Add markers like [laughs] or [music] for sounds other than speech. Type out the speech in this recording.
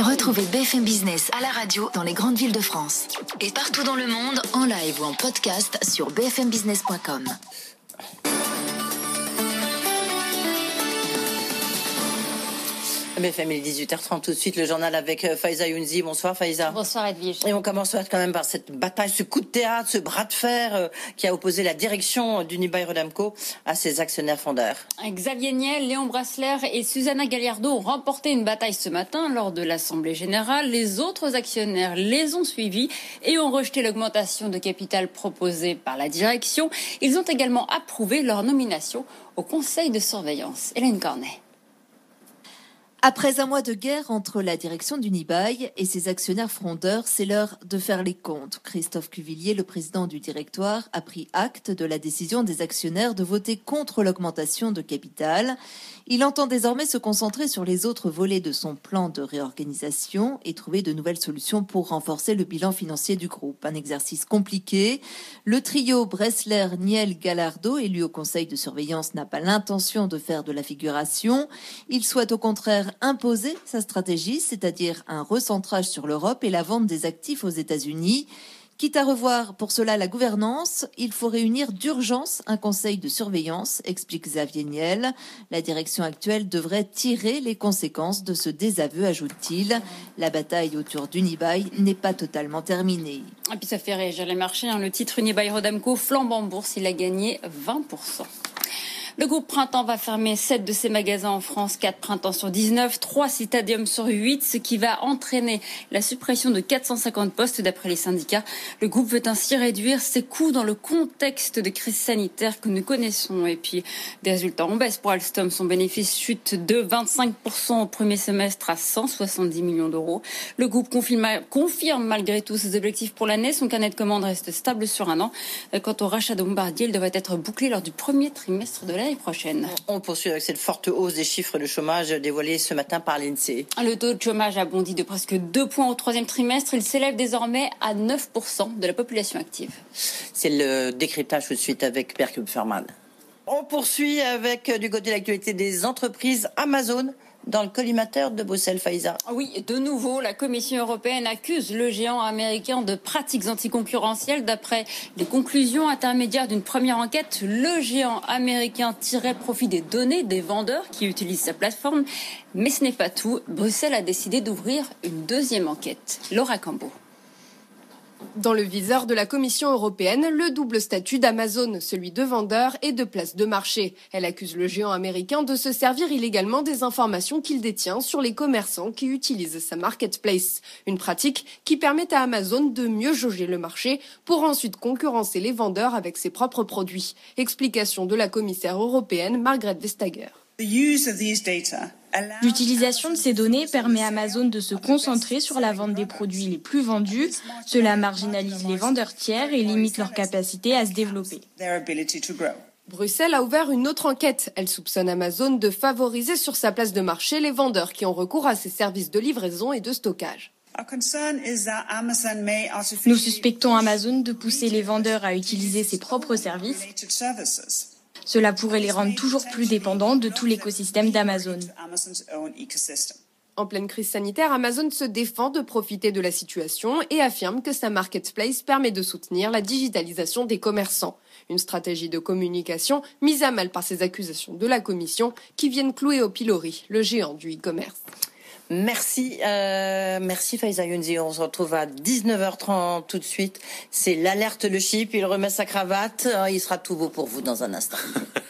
Retrouvez BFM Business à la radio dans les grandes villes de France et partout dans le monde en live ou en podcast sur bfmbusiness.com. BFM, il est 18h30 tout de suite, le journal avec euh, Faiza Younzi. Bonsoir Faiza. Bonsoir Edwige. Et on commence quand même par cette bataille, ce coup de théâtre, ce bras de fer euh, qui a opposé la direction d'Unibail Rodamco à ses actionnaires fondeurs. Xavier Niel, Léon Brassler et Susanna Galliardo ont remporté une bataille ce matin lors de l'Assemblée générale. Les autres actionnaires les ont suivis et ont rejeté l'augmentation de capital proposée par la direction. Ils ont également approuvé leur nomination au conseil de surveillance. Hélène Cornet. Après un mois de guerre entre la direction d'Unibail et ses actionnaires frondeurs, c'est l'heure de faire les comptes. Christophe Cuvillier, le président du directoire, a pris acte de la décision des actionnaires de voter contre l'augmentation de capital. Il entend désormais se concentrer sur les autres volets de son plan de réorganisation et trouver de nouvelles solutions pour renforcer le bilan financier du groupe. Un exercice compliqué. Le trio Bressler, Niel, Gallardo, élu au conseil de surveillance, n'a pas l'intention de faire de la figuration. Il souhaite au contraire imposer sa stratégie, c'est-à-dire un recentrage sur l'Europe et la vente des actifs aux États-Unis. Quitte à revoir pour cela la gouvernance, il faut réunir d'urgence un conseil de surveillance, explique Xavier Niel. La direction actuelle devrait tirer les conséquences de ce désaveu, ajoute-t-il. La bataille autour d'Unibail n'est pas totalement terminée. Et puis ça fait réagir les marchés. Hein. Le titre Unibail Rodamco flambe en bourse, il a gagné 20%. Le groupe Printemps va fermer 7 de ses magasins en France, 4 printemps sur 19, 3 citadiums sur 8, ce qui va entraîner la suppression de 450 postes d'après les syndicats. Le groupe veut ainsi réduire ses coûts dans le contexte de crise sanitaire que nous connaissons. Et puis, des résultats en baisse pour Alstom. Son bénéfice chute de 25% au premier semestre à 170 millions d'euros. Le groupe confirme, malgré tout ses objectifs pour l'année. Son carnet de commandes reste stable sur un an. Quant au rachat de Bombardier, il devrait être bouclé lors du premier trimestre de l'année prochaine. On poursuit avec cette forte hausse des chiffres de chômage dévoilés ce matin par l'INSEE. Le taux de chômage a bondi de presque 2 points au troisième trimestre. Il s'élève désormais à 9% de la population active. C'est le décryptage tout de suite avec Per Ferman. On poursuit avec euh, du côté de l'actualité des entreprises Amazon dans le collimateur de Bruxelles, Faïza. Oui, de nouveau, la Commission européenne accuse le géant américain de pratiques anticoncurrentielles. D'après les conclusions intermédiaires d'une première enquête, le géant américain tirait profit des données des vendeurs qui utilisent sa plateforme. Mais ce n'est pas tout. Bruxelles a décidé d'ouvrir une deuxième enquête. Laura Cambo. Dans le viseur de la Commission européenne, le double statut d'Amazon, celui de vendeur et de place de marché. Elle accuse le géant américain de se servir illégalement des informations qu'il détient sur les commerçants qui utilisent sa marketplace. Une pratique qui permet à Amazon de mieux jauger le marché pour ensuite concurrencer les vendeurs avec ses propres produits. Explication de la commissaire européenne Margaret Vestager. L'utilisation de ces données permet à Amazon de se concentrer sur la vente des produits les plus vendus. Cela marginalise les vendeurs tiers et limite leur capacité à se développer. Bruxelles a ouvert une autre enquête. Elle soupçonne Amazon de favoriser sur sa place de marché les vendeurs qui ont recours à ses services de livraison et de stockage. Nous suspectons Amazon de pousser les vendeurs à utiliser ses propres services cela pourrait les rendre toujours plus dépendants de tout l'écosystème d'Amazon. En pleine crise sanitaire, Amazon se défend de profiter de la situation et affirme que sa marketplace permet de soutenir la digitalisation des commerçants. Une stratégie de communication mise à mal par ces accusations de la Commission qui viennent clouer au pilori le géant du e-commerce. Merci, euh, merci Faiza Younzi. On se retrouve à 19h30 tout de suite. C'est l'alerte le chip. Il remet sa cravate. Il sera tout beau pour vous dans un instant. [laughs]